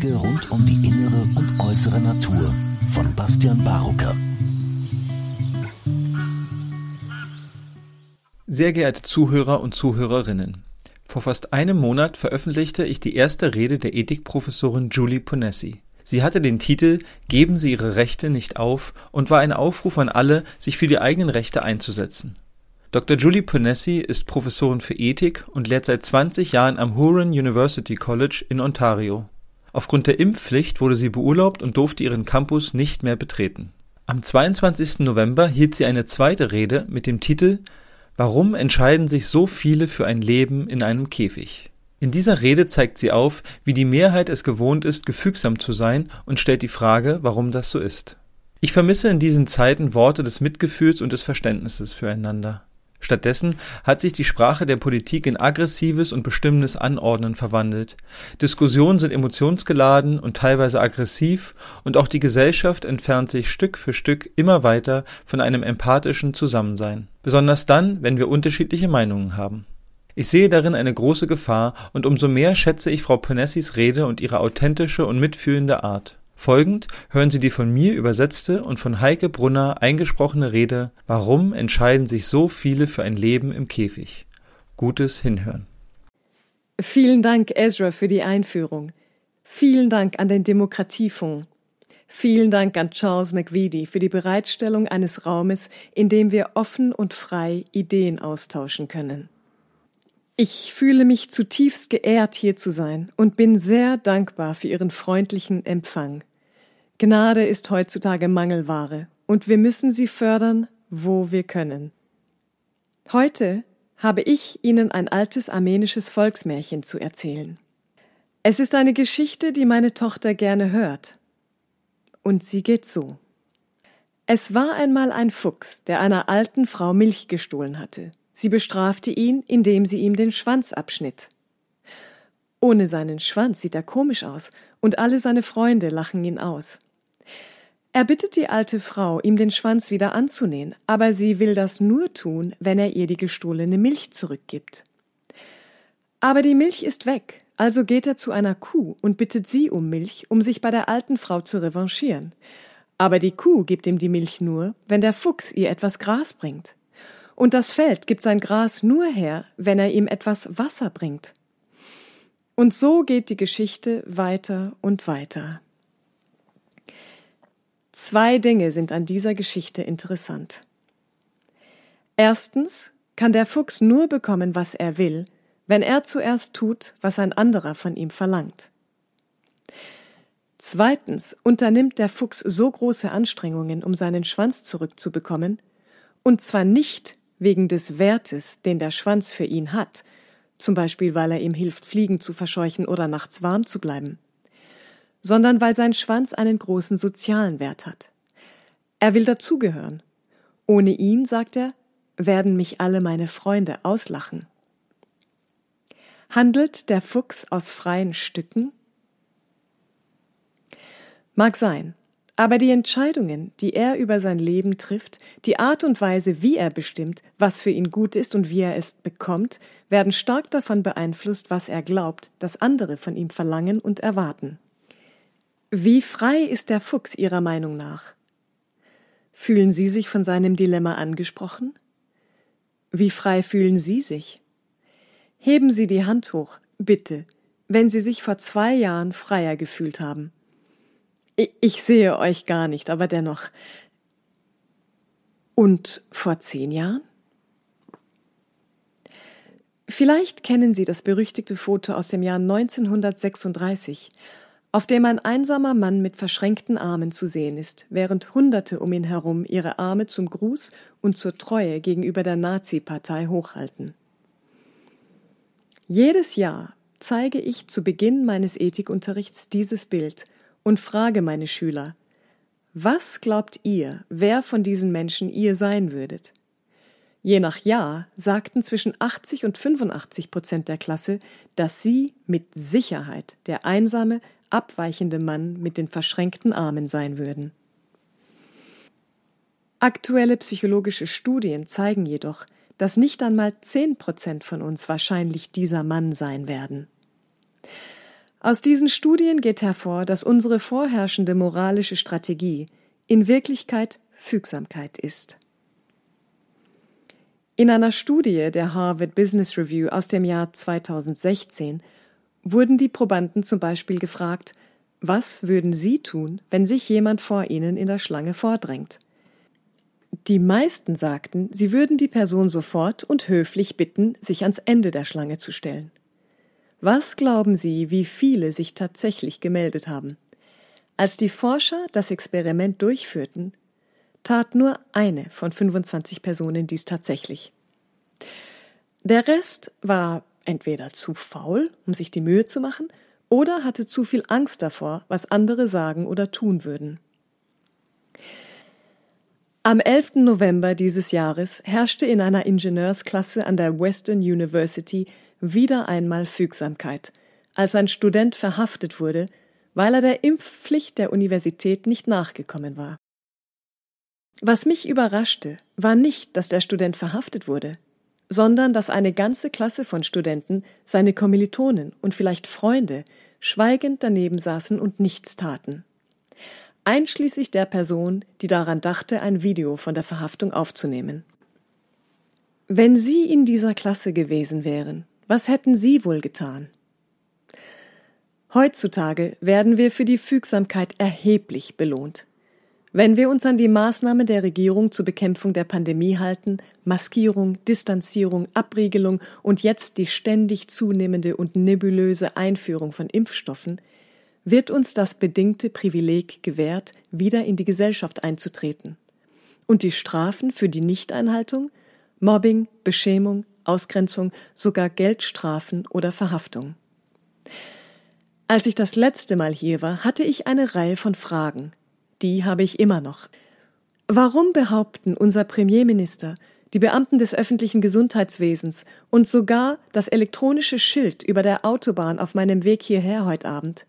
Wege rund um die innere und äußere Natur von Bastian Barucker. Sehr geehrte Zuhörer und Zuhörerinnen, vor fast einem Monat veröffentlichte ich die erste Rede der Ethikprofessorin Julie Ponessi. Sie hatte den Titel Geben Sie Ihre Rechte nicht auf und war ein Aufruf an alle, sich für die eigenen Rechte einzusetzen. Dr. Julie Ponessi ist Professorin für Ethik und lehrt seit 20 Jahren am Huron University College in Ontario. Aufgrund der Impfpflicht wurde sie beurlaubt und durfte ihren Campus nicht mehr betreten. Am 22. November hielt sie eine zweite Rede mit dem Titel Warum entscheiden sich so viele für ein Leben in einem Käfig? In dieser Rede zeigt sie auf, wie die Mehrheit es gewohnt ist, gefügsam zu sein und stellt die Frage, warum das so ist. Ich vermisse in diesen Zeiten Worte des Mitgefühls und des Verständnisses füreinander. Stattdessen hat sich die Sprache der Politik in aggressives und bestimmendes Anordnen verwandelt. Diskussionen sind emotionsgeladen und teilweise aggressiv und auch die Gesellschaft entfernt sich Stück für Stück immer weiter von einem empathischen Zusammensein. Besonders dann, wenn wir unterschiedliche Meinungen haben. Ich sehe darin eine große Gefahr und umso mehr schätze ich Frau Ponessis Rede und ihre authentische und mitfühlende Art. Folgend hören Sie die von mir übersetzte und von Heike Brunner eingesprochene Rede Warum entscheiden sich so viele für ein Leben im Käfig? Gutes Hinhören. Vielen Dank, Ezra, für die Einführung. Vielen Dank an den Demokratiefonds. Vielen Dank an Charles McVitie für die Bereitstellung eines Raumes, in dem wir offen und frei Ideen austauschen können. Ich fühle mich zutiefst geehrt, hier zu sein und bin sehr dankbar für Ihren freundlichen Empfang. Gnade ist heutzutage Mangelware und wir müssen sie fördern, wo wir können. Heute habe ich Ihnen ein altes armenisches Volksmärchen zu erzählen. Es ist eine Geschichte, die meine Tochter gerne hört. Und sie geht so. Es war einmal ein Fuchs, der einer alten Frau Milch gestohlen hatte. Sie bestrafte ihn, indem sie ihm den Schwanz abschnitt. Ohne seinen Schwanz sieht er komisch aus, und alle seine Freunde lachen ihn aus. Er bittet die alte Frau, ihm den Schwanz wieder anzunähen, aber sie will das nur tun, wenn er ihr die gestohlene Milch zurückgibt. Aber die Milch ist weg, also geht er zu einer Kuh und bittet sie um Milch, um sich bei der alten Frau zu revanchieren. Aber die Kuh gibt ihm die Milch nur, wenn der Fuchs ihr etwas Gras bringt und das Feld gibt sein Gras nur her, wenn er ihm etwas Wasser bringt. Und so geht die Geschichte weiter und weiter. Zwei Dinge sind an dieser Geschichte interessant. Erstens kann der Fuchs nur bekommen, was er will, wenn er zuerst tut, was ein anderer von ihm verlangt. Zweitens unternimmt der Fuchs so große Anstrengungen, um seinen Schwanz zurückzubekommen, und zwar nicht, wegen des Wertes, den der Schwanz für ihn hat, zum Beispiel weil er ihm hilft, Fliegen zu verscheuchen oder nachts warm zu bleiben, sondern weil sein Schwanz einen großen sozialen Wert hat. Er will dazugehören. Ohne ihn, sagt er, werden mich alle meine Freunde auslachen. Handelt der Fuchs aus freien Stücken? Mag sein, aber die Entscheidungen, die er über sein Leben trifft, die Art und Weise, wie er bestimmt, was für ihn gut ist und wie er es bekommt, werden stark davon beeinflusst, was er glaubt, dass andere von ihm verlangen und erwarten. Wie frei ist der Fuchs Ihrer Meinung nach? Fühlen Sie sich von seinem Dilemma angesprochen? Wie frei fühlen Sie sich? Heben Sie die Hand hoch, bitte, wenn Sie sich vor zwei Jahren freier gefühlt haben. Ich sehe euch gar nicht, aber dennoch. Und vor zehn Jahren? Vielleicht kennen Sie das berüchtigte Foto aus dem Jahr 1936, auf dem ein einsamer Mann mit verschränkten Armen zu sehen ist, während Hunderte um ihn herum ihre Arme zum Gruß und zur Treue gegenüber der Nazi-Partei hochhalten. Jedes Jahr zeige ich zu Beginn meines Ethikunterrichts dieses Bild – und frage meine Schüler, was glaubt ihr, wer von diesen Menschen ihr sein würdet? Je nach Jahr sagten zwischen 80 und 85 Prozent der Klasse, dass sie mit Sicherheit der einsame, abweichende Mann mit den verschränkten Armen sein würden. Aktuelle psychologische Studien zeigen jedoch, dass nicht einmal 10 Prozent von uns wahrscheinlich dieser Mann sein werden. Aus diesen Studien geht hervor, dass unsere vorherrschende moralische Strategie in Wirklichkeit Fügsamkeit ist. In einer Studie der Harvard Business Review aus dem Jahr 2016 wurden die Probanden zum Beispiel gefragt, was würden Sie tun, wenn sich jemand vor Ihnen in der Schlange vordrängt? Die meisten sagten, sie würden die Person sofort und höflich bitten, sich ans Ende der Schlange zu stellen. Was glauben Sie, wie viele sich tatsächlich gemeldet haben? Als die Forscher das Experiment durchführten, tat nur eine von 25 Personen dies tatsächlich. Der Rest war entweder zu faul, um sich die Mühe zu machen, oder hatte zu viel Angst davor, was andere sagen oder tun würden. Am 11. November dieses Jahres herrschte in einer Ingenieursklasse an der Western University wieder einmal Fügsamkeit, als ein Student verhaftet wurde, weil er der Impfpflicht der Universität nicht nachgekommen war. Was mich überraschte, war nicht, dass der Student verhaftet wurde sondern dass eine ganze Klasse von Studenten, seine Kommilitonen und vielleicht Freunde, schweigend daneben saßen und nichts taten. Einschließlich der Person, die daran dachte, ein Video von der Verhaftung aufzunehmen. Wenn Sie in dieser Klasse gewesen wären, was hätten Sie wohl getan? Heutzutage werden wir für die Fügsamkeit erheblich belohnt. Wenn wir uns an die Maßnahmen der Regierung zur Bekämpfung der Pandemie halten, Maskierung, Distanzierung, Abriegelung und jetzt die ständig zunehmende und nebulöse Einführung von Impfstoffen, wird uns das bedingte Privileg gewährt, wieder in die Gesellschaft einzutreten. Und die Strafen für die Nichteinhaltung? Mobbing, Beschämung, Ausgrenzung, sogar Geldstrafen oder Verhaftung. Als ich das letzte Mal hier war, hatte ich eine Reihe von Fragen, die habe ich immer noch. Warum behaupten unser Premierminister, die Beamten des öffentlichen Gesundheitswesens und sogar das elektronische Schild über der Autobahn auf meinem Weg hierher heute Abend,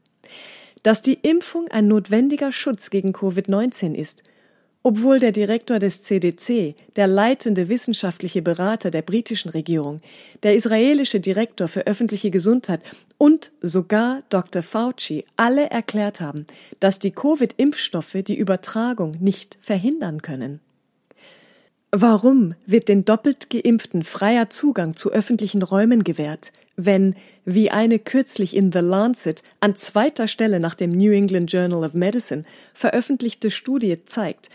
dass die Impfung ein notwendiger Schutz gegen Covid-19 ist obwohl der Direktor des CDC, der leitende wissenschaftliche Berater der britischen Regierung, der israelische Direktor für öffentliche Gesundheit und sogar Dr. Fauci alle erklärt haben, dass die Covid-Impfstoffe die Übertragung nicht verhindern können. Warum wird den doppelt geimpften freier Zugang zu öffentlichen Räumen gewährt, wenn, wie eine kürzlich in The Lancet an zweiter Stelle nach dem New England Journal of Medicine veröffentlichte Studie zeigt,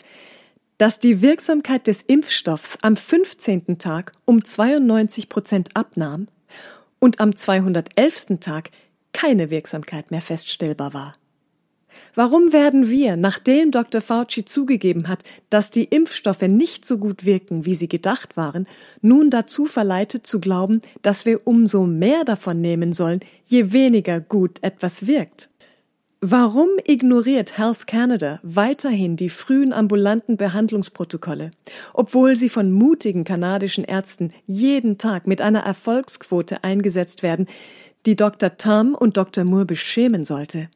dass die Wirksamkeit des Impfstoffs am 15. Tag um 92 Prozent abnahm und am 211. Tag keine Wirksamkeit mehr feststellbar war. Warum werden wir, nachdem Dr. Fauci zugegeben hat, dass die Impfstoffe nicht so gut wirken, wie sie gedacht waren, nun dazu verleitet zu glauben, dass wir umso mehr davon nehmen sollen, je weniger gut etwas wirkt? Warum ignoriert Health Canada weiterhin die frühen ambulanten Behandlungsprotokolle, obwohl sie von mutigen kanadischen Ärzten jeden Tag mit einer Erfolgsquote eingesetzt werden, die Dr. Tam und Dr. Moore beschämen sollte?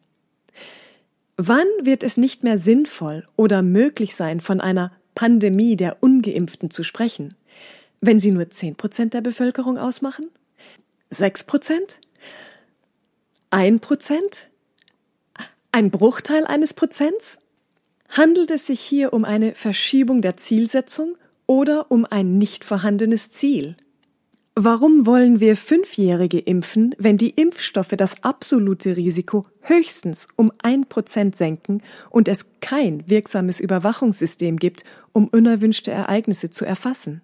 Wann wird es nicht mehr sinnvoll oder möglich sein, von einer Pandemie der Ungeimpften zu sprechen, wenn sie nur zehn Prozent der Bevölkerung ausmachen? Sechs Prozent? Ein Prozent? Ein Bruchteil eines Prozents? Handelt es sich hier um eine Verschiebung der Zielsetzung oder um ein nicht vorhandenes Ziel? Warum wollen wir Fünfjährige impfen, wenn die Impfstoffe das absolute Risiko höchstens um ein Prozent senken und es kein wirksames Überwachungssystem gibt, um unerwünschte Ereignisse zu erfassen?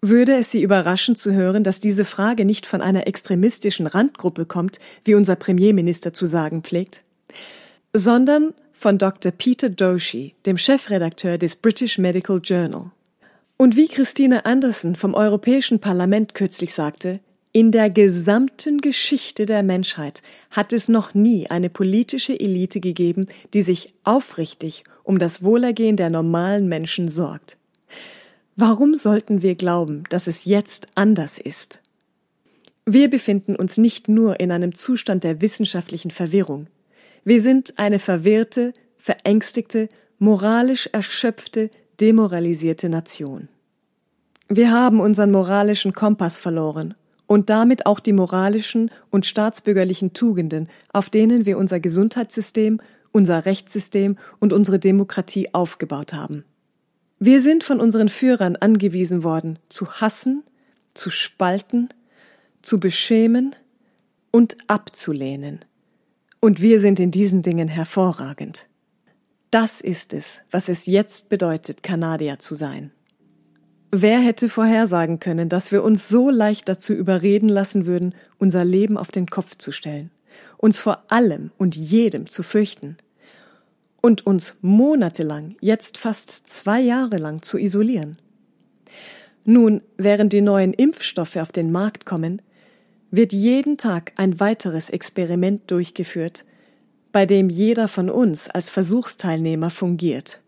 Würde es Sie überraschen zu hören, dass diese Frage nicht von einer extremistischen Randgruppe kommt, wie unser Premierminister zu sagen pflegt, sondern von Dr. Peter Doshi, dem Chefredakteur des British Medical Journal. Und wie Christine Anderson vom Europäischen Parlament kürzlich sagte, in der gesamten Geschichte der Menschheit hat es noch nie eine politische Elite gegeben, die sich aufrichtig um das Wohlergehen der normalen Menschen sorgt. Warum sollten wir glauben, dass es jetzt anders ist? Wir befinden uns nicht nur in einem Zustand der wissenschaftlichen Verwirrung. Wir sind eine verwirrte, verängstigte, moralisch erschöpfte, demoralisierte Nation. Wir haben unseren moralischen Kompass verloren und damit auch die moralischen und staatsbürgerlichen Tugenden, auf denen wir unser Gesundheitssystem, unser Rechtssystem und unsere Demokratie aufgebaut haben. Wir sind von unseren Führern angewiesen worden, zu hassen, zu spalten, zu beschämen und abzulehnen. Und wir sind in diesen Dingen hervorragend. Das ist es, was es jetzt bedeutet, Kanadier zu sein. Wer hätte vorhersagen können, dass wir uns so leicht dazu überreden lassen würden, unser Leben auf den Kopf zu stellen, uns vor allem und jedem zu fürchten und uns monatelang, jetzt fast zwei Jahre lang zu isolieren? Nun, während die neuen Impfstoffe auf den Markt kommen, wird jeden Tag ein weiteres Experiment durchgeführt, bei dem jeder von uns als Versuchsteilnehmer fungiert.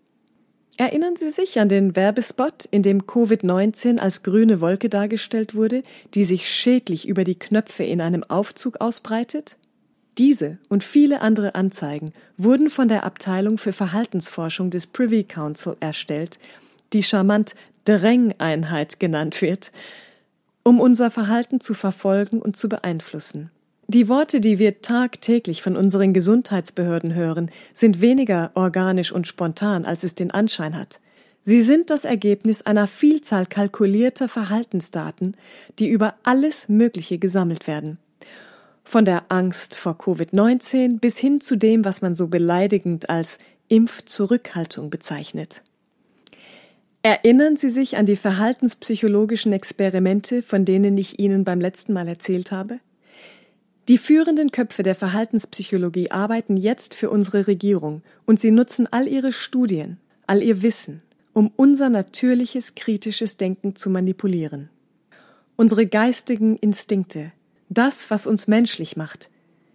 Erinnern Sie sich an den Werbespot, in dem Covid-19 als grüne Wolke dargestellt wurde, die sich schädlich über die Knöpfe in einem Aufzug ausbreitet? Diese und viele andere Anzeigen wurden von der Abteilung für Verhaltensforschung des Privy Council erstellt, die charmant Drängeinheit genannt wird, um unser Verhalten zu verfolgen und zu beeinflussen. Die Worte, die wir tagtäglich von unseren Gesundheitsbehörden hören, sind weniger organisch und spontan, als es den Anschein hat. Sie sind das Ergebnis einer Vielzahl kalkulierter Verhaltensdaten, die über alles Mögliche gesammelt werden. Von der Angst vor Covid-19 bis hin zu dem, was man so beleidigend als Impfzurückhaltung bezeichnet. Erinnern Sie sich an die verhaltenspsychologischen Experimente, von denen ich Ihnen beim letzten Mal erzählt habe? Die führenden Köpfe der Verhaltenspsychologie arbeiten jetzt für unsere Regierung und sie nutzen all ihre Studien, all ihr Wissen, um unser natürliches kritisches Denken zu manipulieren. Unsere geistigen Instinkte, das, was uns menschlich macht,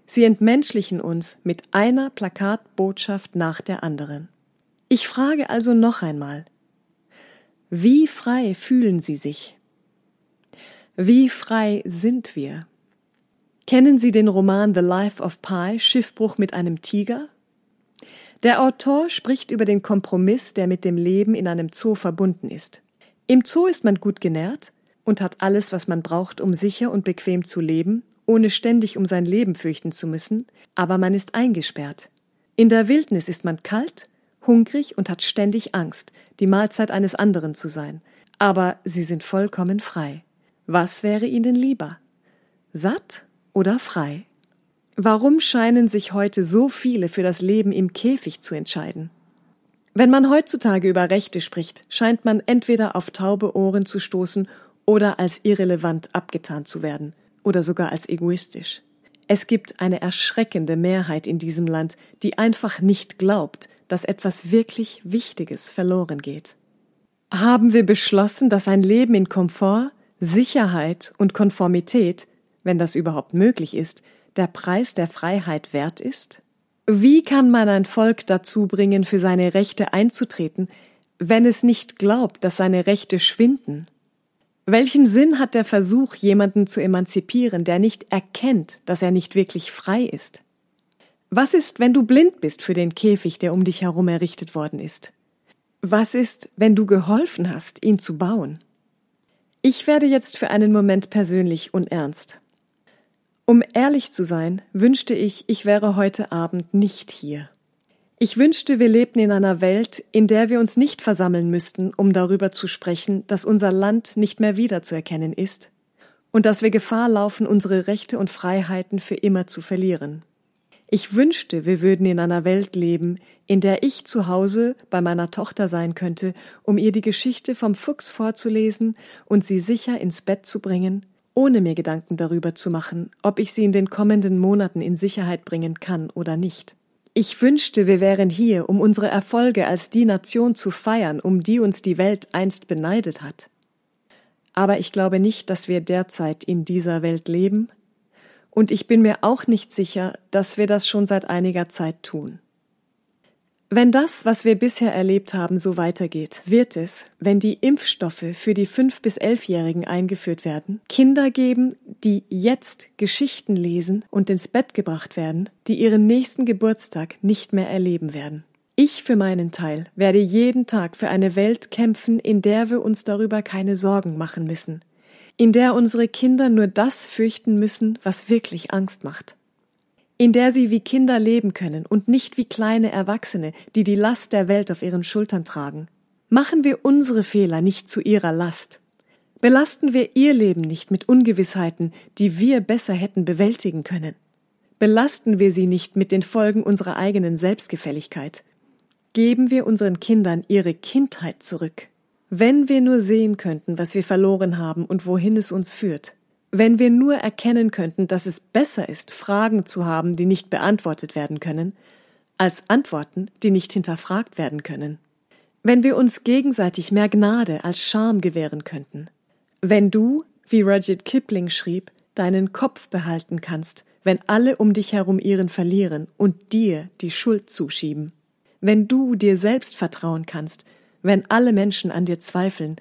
sie entmenschlichen uns mit einer Plakatbotschaft nach der anderen. Ich frage also noch einmal, wie frei fühlen Sie sich? Wie frei sind wir? Kennen Sie den Roman The Life of Pi, Schiffbruch mit einem Tiger? Der Autor spricht über den Kompromiss, der mit dem Leben in einem Zoo verbunden ist. Im Zoo ist man gut genährt und hat alles, was man braucht, um sicher und bequem zu leben, ohne ständig um sein Leben fürchten zu müssen, aber man ist eingesperrt. In der Wildnis ist man kalt, hungrig und hat ständig Angst, die Mahlzeit eines anderen zu sein. Aber sie sind vollkommen frei. Was wäre ihnen lieber? Satt oder frei? Warum scheinen sich heute so viele für das Leben im Käfig zu entscheiden? Wenn man heutzutage über Rechte spricht, scheint man entweder auf taube Ohren zu stoßen oder als irrelevant abgetan zu werden oder sogar als egoistisch. Es gibt eine erschreckende Mehrheit in diesem Land, die einfach nicht glaubt, dass etwas wirklich Wichtiges verloren geht. Haben wir beschlossen, dass ein Leben in Komfort, Sicherheit und Konformität wenn das überhaupt möglich ist, der Preis der Freiheit wert ist? Wie kann man ein Volk dazu bringen, für seine Rechte einzutreten, wenn es nicht glaubt, dass seine Rechte schwinden? Welchen Sinn hat der Versuch, jemanden zu emanzipieren, der nicht erkennt, dass er nicht wirklich frei ist? Was ist, wenn du blind bist für den Käfig, der um dich herum errichtet worden ist? Was ist, wenn du geholfen hast, ihn zu bauen? Ich werde jetzt für einen Moment persönlich und ernst. Um ehrlich zu sein, wünschte ich, ich wäre heute Abend nicht hier. Ich wünschte, wir lebten in einer Welt, in der wir uns nicht versammeln müssten, um darüber zu sprechen, dass unser Land nicht mehr wiederzuerkennen ist und dass wir Gefahr laufen, unsere Rechte und Freiheiten für immer zu verlieren. Ich wünschte, wir würden in einer Welt leben, in der ich zu Hause bei meiner Tochter sein könnte, um ihr die Geschichte vom Fuchs vorzulesen und sie sicher ins Bett zu bringen ohne mir Gedanken darüber zu machen, ob ich sie in den kommenden Monaten in Sicherheit bringen kann oder nicht. Ich wünschte, wir wären hier, um unsere Erfolge als die Nation zu feiern, um die uns die Welt einst beneidet hat. Aber ich glaube nicht, dass wir derzeit in dieser Welt leben, und ich bin mir auch nicht sicher, dass wir das schon seit einiger Zeit tun. Wenn das, was wir bisher erlebt haben, so weitergeht, wird es, wenn die Impfstoffe für die 5- bis 11-Jährigen eingeführt werden, Kinder geben, die jetzt Geschichten lesen und ins Bett gebracht werden, die ihren nächsten Geburtstag nicht mehr erleben werden. Ich für meinen Teil werde jeden Tag für eine Welt kämpfen, in der wir uns darüber keine Sorgen machen müssen, in der unsere Kinder nur das fürchten müssen, was wirklich Angst macht, in der sie wie Kinder leben können und nicht wie kleine Erwachsene, die die Last der Welt auf ihren Schultern tragen. Machen wir unsere Fehler nicht zu ihrer Last. Belasten wir ihr Leben nicht mit Ungewissheiten, die wir besser hätten bewältigen können. Belasten wir sie nicht mit den Folgen unserer eigenen Selbstgefälligkeit. Geben wir unseren Kindern ihre Kindheit zurück. Wenn wir nur sehen könnten, was wir verloren haben und wohin es uns führt. Wenn wir nur erkennen könnten, dass es besser ist, Fragen zu haben, die nicht beantwortet werden können, als Antworten, die nicht hinterfragt werden können. Wenn wir uns gegenseitig mehr Gnade als Scham gewähren könnten. Wenn du, wie Rudyard Kipling schrieb, deinen Kopf behalten kannst, wenn alle um dich herum ihren verlieren und dir die Schuld zuschieben. Wenn du dir selbst vertrauen kannst, wenn alle Menschen an dir zweifeln,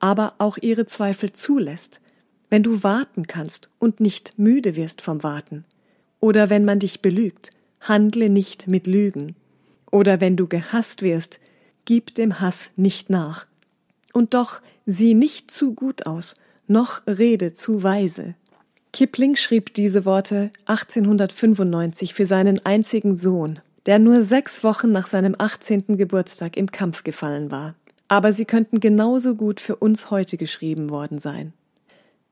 aber auch ihre Zweifel zulässt, wenn du warten kannst und nicht müde wirst vom Warten, oder wenn man dich belügt, handle nicht mit Lügen, oder wenn du gehasst wirst, gib dem Hass nicht nach, und doch sieh nicht zu gut aus, noch rede zu weise. Kipling schrieb diese Worte 1895 für seinen einzigen Sohn, der nur sechs Wochen nach seinem 18. Geburtstag im Kampf gefallen war. Aber sie könnten genauso gut für uns heute geschrieben worden sein.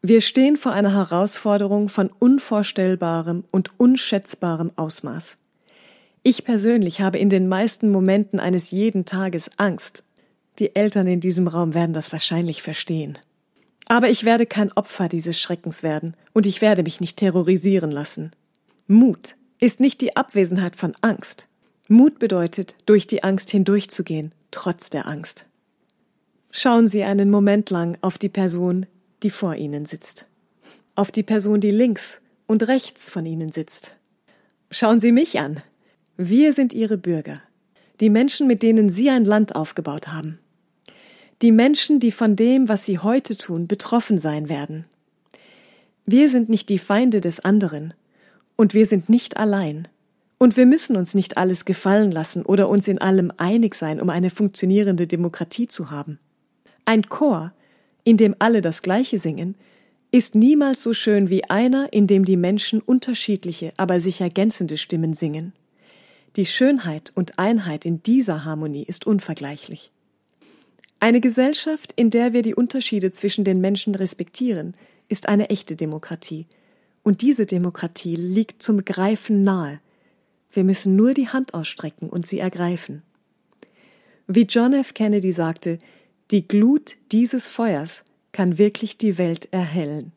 Wir stehen vor einer Herausforderung von unvorstellbarem und unschätzbarem Ausmaß. Ich persönlich habe in den meisten Momenten eines jeden Tages Angst, die Eltern in diesem Raum werden das wahrscheinlich verstehen. Aber ich werde kein Opfer dieses Schreckens werden und ich werde mich nicht terrorisieren lassen. Mut ist nicht die Abwesenheit von Angst. Mut bedeutet, durch die Angst hindurchzugehen, trotz der Angst. Schauen Sie einen Moment lang auf die Person, die vor Ihnen sitzt. Auf die Person, die links und rechts von Ihnen sitzt. Schauen Sie mich an. Wir sind Ihre Bürger. Die Menschen, mit denen Sie ein Land aufgebaut haben die Menschen, die von dem, was sie heute tun, betroffen sein werden. Wir sind nicht die Feinde des anderen, und wir sind nicht allein. Und wir müssen uns nicht alles gefallen lassen oder uns in allem einig sein, um eine funktionierende Demokratie zu haben. Ein Chor, in dem alle das Gleiche singen, ist niemals so schön wie einer, in dem die Menschen unterschiedliche, aber sich ergänzende Stimmen singen. Die Schönheit und Einheit in dieser Harmonie ist unvergleichlich. Eine Gesellschaft, in der wir die Unterschiede zwischen den Menschen respektieren, ist eine echte Demokratie. Und diese Demokratie liegt zum Greifen nahe. Wir müssen nur die Hand ausstrecken und sie ergreifen. Wie John F. Kennedy sagte, die Glut dieses Feuers kann wirklich die Welt erhellen.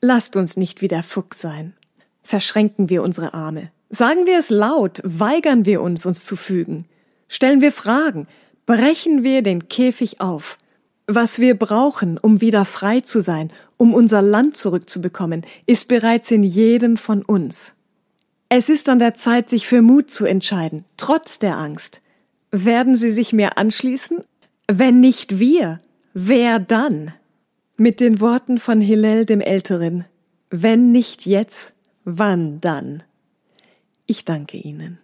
Lasst uns nicht wie der Fuchs sein. Verschränken wir unsere Arme. Sagen wir es laut, weigern wir uns, uns zu fügen. Stellen wir Fragen, brechen wir den Käfig auf. Was wir brauchen, um wieder frei zu sein, um unser Land zurückzubekommen, ist bereits in jedem von uns. Es ist an der Zeit, sich für Mut zu entscheiden, trotz der Angst. Werden Sie sich mir anschließen? Wenn nicht wir, wer dann? Mit den Worten von Hillel dem Älteren, wenn nicht jetzt, wann dann? Ich danke Ihnen.